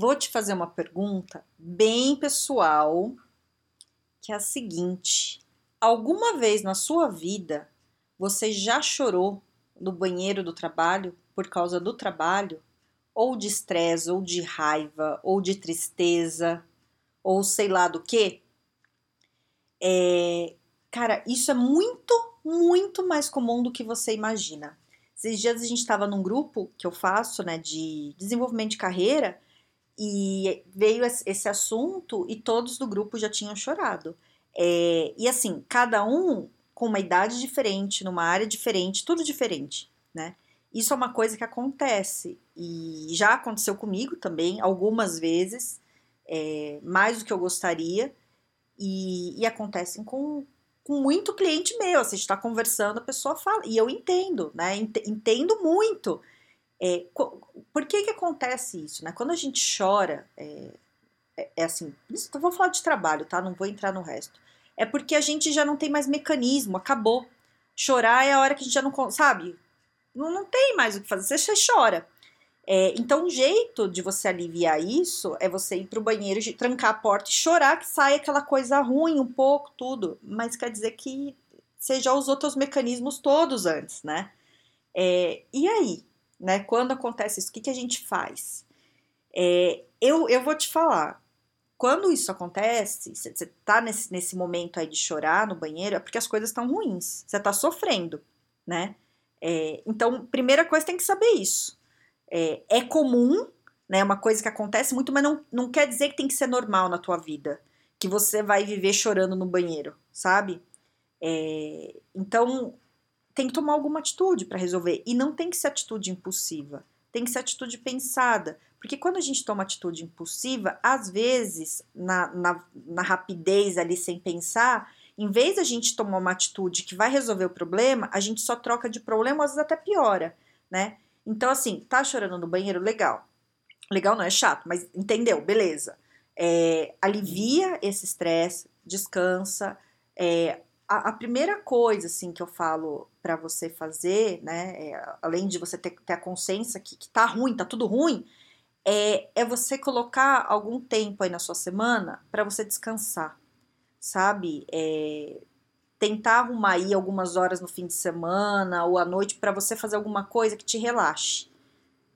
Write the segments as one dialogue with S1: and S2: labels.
S1: Vou te fazer uma pergunta bem pessoal, que é a seguinte: alguma vez na sua vida você já chorou no banheiro do trabalho por causa do trabalho? Ou de estresse, ou de raiva, ou de tristeza, ou sei lá do que? É, cara, isso é muito, muito mais comum do que você imagina. Esses dias a gente estava num grupo que eu faço, né, de desenvolvimento de carreira, e veio esse assunto e todos do grupo já tinham chorado. É, e assim, cada um com uma idade diferente, numa área diferente, tudo diferente, né? Isso é uma coisa que acontece e já aconteceu comigo também algumas vezes, é, mais do que eu gostaria, e, e acontecem com, com muito cliente meu. Você está conversando, a pessoa fala, e eu entendo, né? Entendo muito. É, por que que acontece isso, né? Quando a gente chora, é, é, é assim, isso, vou falar de trabalho, tá? Não vou entrar no resto. É porque a gente já não tem mais mecanismo, acabou. Chorar é a hora que a gente já não, sabe? Não, não tem mais o que fazer, você chora. É, então, um jeito de você aliviar isso é você ir pro banheiro, trancar a porta e chorar que sai aquela coisa ruim, um pouco, tudo. Mas quer dizer que você já usou mecanismos todos antes, né? É, e aí? Né? Quando acontece isso, o que, que a gente faz? É, eu, eu vou te falar, quando isso acontece, você tá nesse, nesse momento aí de chorar no banheiro, é porque as coisas estão ruins, você tá sofrendo, né? É, então, primeira coisa, tem que saber isso. É, é, comum, né? Uma coisa que acontece muito, mas não, não quer dizer que tem que ser normal na tua vida, que você vai viver chorando no banheiro, sabe? É, então, tem que tomar alguma atitude para resolver. E não tem que ser atitude impulsiva, tem que ser atitude pensada. Porque quando a gente toma atitude impulsiva, às vezes, na, na, na rapidez ali sem pensar, em vez da gente tomar uma atitude que vai resolver o problema, a gente só troca de problema, às vezes até piora, né? Então, assim, tá chorando no banheiro? Legal. Legal não é chato, mas entendeu? Beleza. É, alivia esse estresse, descansa, é, a, a, primeira coisa assim que eu falo para você fazer, né, é, além de você ter, ter a consciência que, que tá ruim, tá tudo ruim, é, é você colocar algum tempo aí na sua semana para você descansar, sabe? É, tentar arrumar aí algumas horas no fim de semana ou à noite para você fazer alguma coisa que te relaxe.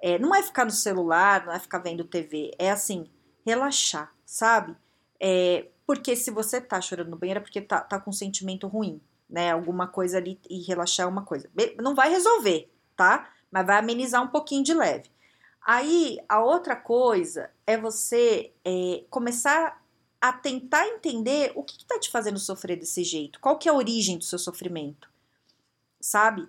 S1: É, não é ficar no celular, não é ficar vendo TV, é assim, relaxar, sabe? É, porque se você tá chorando no banheiro é porque tá, tá com um sentimento ruim, né? Alguma coisa ali e relaxar uma coisa. Não vai resolver, tá? Mas vai amenizar um pouquinho de leve. Aí, a outra coisa é você é, começar a tentar entender o que, que tá te fazendo sofrer desse jeito. Qual que é a origem do seu sofrimento, sabe?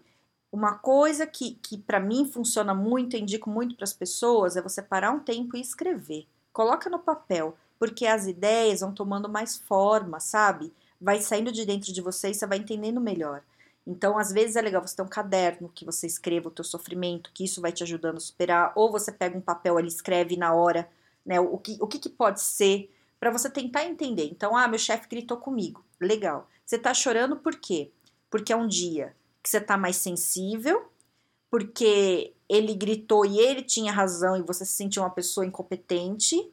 S1: Uma coisa que, que para mim funciona muito, eu indico muito para as pessoas, é você parar um tempo e escrever. Coloca no papel porque as ideias vão tomando mais forma, sabe? Vai saindo de dentro de você e você vai entendendo melhor. Então, às vezes é legal você ter um caderno que você escreva o teu sofrimento, que isso vai te ajudando a superar, ou você pega um papel ali, escreve na hora, né, o que, o que, que pode ser, para você tentar entender. Então, ah, meu chefe gritou comigo. Legal. Você tá chorando por quê? Porque é um dia que você tá mais sensível, porque ele gritou e ele tinha razão e você se sentiu uma pessoa incompetente,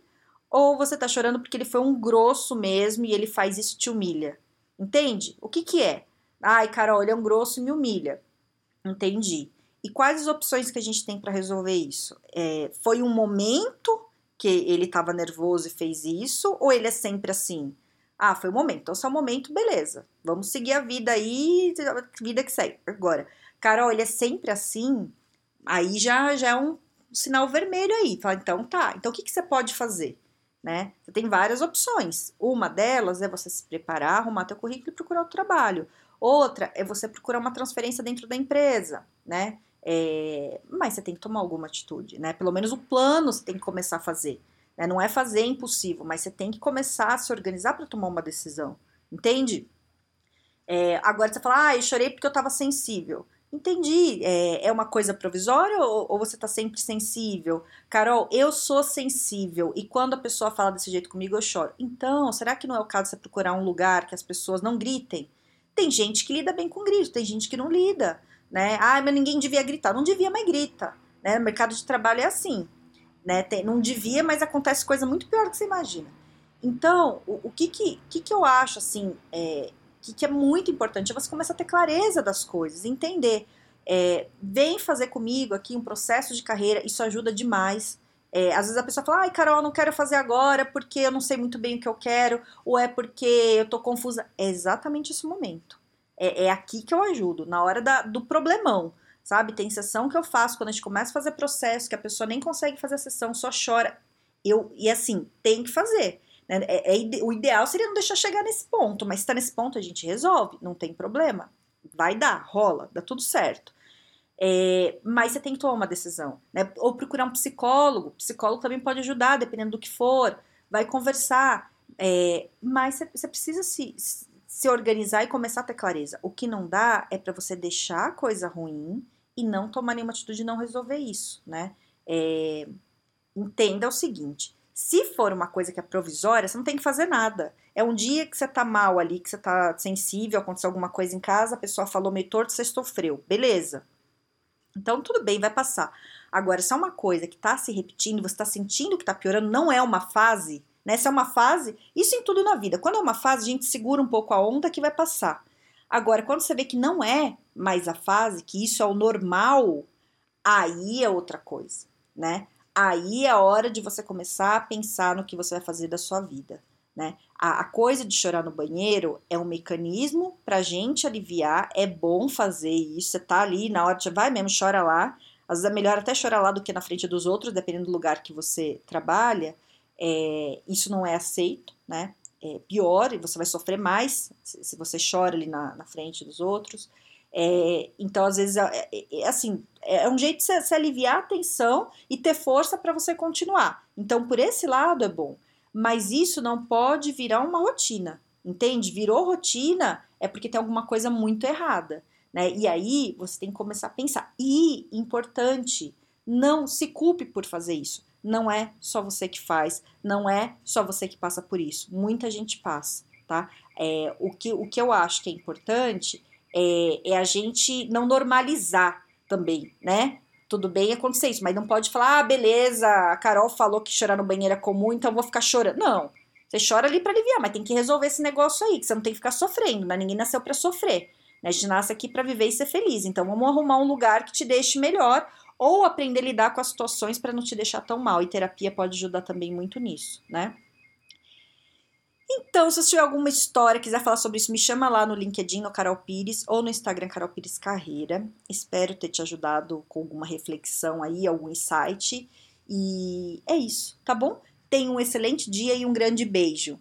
S1: ou você tá chorando porque ele foi um grosso mesmo e ele faz isso te humilha. Entende? O que que é? Ai, Carol, ele é um grosso e me humilha. Entendi. E quais as opções que a gente tem para resolver isso? É, foi um momento que ele estava nervoso e fez isso, ou ele é sempre assim? Ah, foi um momento. Então, se é um momento, beleza. Vamos seguir a vida aí, vida que segue. Agora, Carol, ele é sempre assim? Aí já, já é um sinal vermelho aí. Fala, então tá. Então, o que, que você pode fazer? Né? Você tem várias opções. Uma delas é você se preparar, arrumar teu currículo e procurar o trabalho. Outra é você procurar uma transferência dentro da empresa, né? É, mas você tem que tomar alguma atitude, né? Pelo menos o plano você tem que começar a fazer. Né? Não é fazer impulsivo, mas você tem que começar a se organizar para tomar uma decisão. Entende? É, agora você fala, ah, eu chorei porque eu estava sensível. Entendi. É, é uma coisa provisória ou, ou você está sempre sensível? Carol, eu sou sensível e quando a pessoa fala desse jeito comigo eu choro. Então, será que não é o caso de você procurar um lugar que as pessoas não gritem? Tem gente que lida bem com grito, tem gente que não lida, né? Ah, mas ninguém devia gritar. Não devia, mas grita. Né? O mercado de trabalho é assim. Né? Tem, não devia, mas acontece coisa muito pior do que você imagina. Então, o, o que, que, que, que eu acho assim, é, que, que é muito importante é você começar a ter clareza das coisas, entender. É, vem fazer comigo aqui um processo de carreira, isso ajuda demais. É, às vezes a pessoa fala, ai, Carol, não quero fazer agora porque eu não sei muito bem o que eu quero, ou é porque eu tô confusa. É exatamente esse momento. É, é aqui que eu ajudo, na hora da, do problemão, sabe? Tem sessão que eu faço quando a gente começa a fazer processo, que a pessoa nem consegue fazer a sessão, só chora. Eu, e assim, tem que fazer. Né? É, é, o ideal seria não deixar chegar nesse ponto, mas se tá nesse ponto a gente resolve, não tem problema. Vai dar, rola, dá tudo certo. É, mas você tem que tomar uma decisão, né? Ou procurar um psicólogo. Psicólogo também pode ajudar, dependendo do que for. Vai conversar. É, mas você, você precisa se, se organizar e começar a ter clareza. O que não dá é para você deixar a coisa ruim e não tomar nenhuma atitude de não resolver isso, né? É, entenda o seguinte: se for uma coisa que é provisória, você não tem que fazer nada. É um dia que você tá mal ali, que você tá sensível, aconteceu alguma coisa em casa, a pessoa falou meio torto, você sofreu. Beleza. Então, tudo bem, vai passar. Agora, se é uma coisa que tá se repetindo, você tá sentindo que tá piorando, não é uma fase, né? Se é uma fase, isso em tudo na vida. Quando é uma fase, a gente segura um pouco a onda que vai passar. Agora, quando você vê que não é mais a fase, que isso é o normal, aí é outra coisa, né? Aí é a hora de você começar a pensar no que você vai fazer da sua vida. Né? A, a coisa de chorar no banheiro é um mecanismo para gente aliviar, é bom fazer isso. Você tá ali na hora de vai mesmo, chora lá. Às vezes é melhor até chorar lá do que na frente dos outros, dependendo do lugar que você trabalha. É, isso não é aceito, né? É pior e você vai sofrer mais se, se você chora ali na, na frente dos outros. É, então, às vezes, é, é, é, assim, é um jeito de se, se aliviar a tensão e ter força para você continuar. Então, por esse lado é bom. Mas isso não pode virar uma rotina, entende? Virou rotina é porque tem alguma coisa muito errada, né? E aí você tem que começar a pensar. E, importante, não se culpe por fazer isso. Não é só você que faz, não é só você que passa por isso. Muita gente passa, tá? É, o, que, o que eu acho que é importante é, é a gente não normalizar também, né? Tudo bem acontecer isso, mas não pode falar, ah, beleza, a Carol falou que chorar no banheiro é comum, então vou ficar chorando. Não. Você chora ali para aliviar, mas tem que resolver esse negócio aí, que você não tem que ficar sofrendo, né? Ninguém nasceu para sofrer. Né? A gente nasce aqui para viver e ser feliz. Então vamos arrumar um lugar que te deixe melhor ou aprender a lidar com as situações para não te deixar tão mal. E terapia pode ajudar também muito nisso, né? Então, se você tiver alguma história, quiser falar sobre isso, me chama lá no LinkedIn, no Carol Pires, ou no Instagram, Carol Pires Carreira. Espero ter te ajudado com alguma reflexão aí, algum insight. E é isso, tá bom? Tenha um excelente dia e um grande beijo.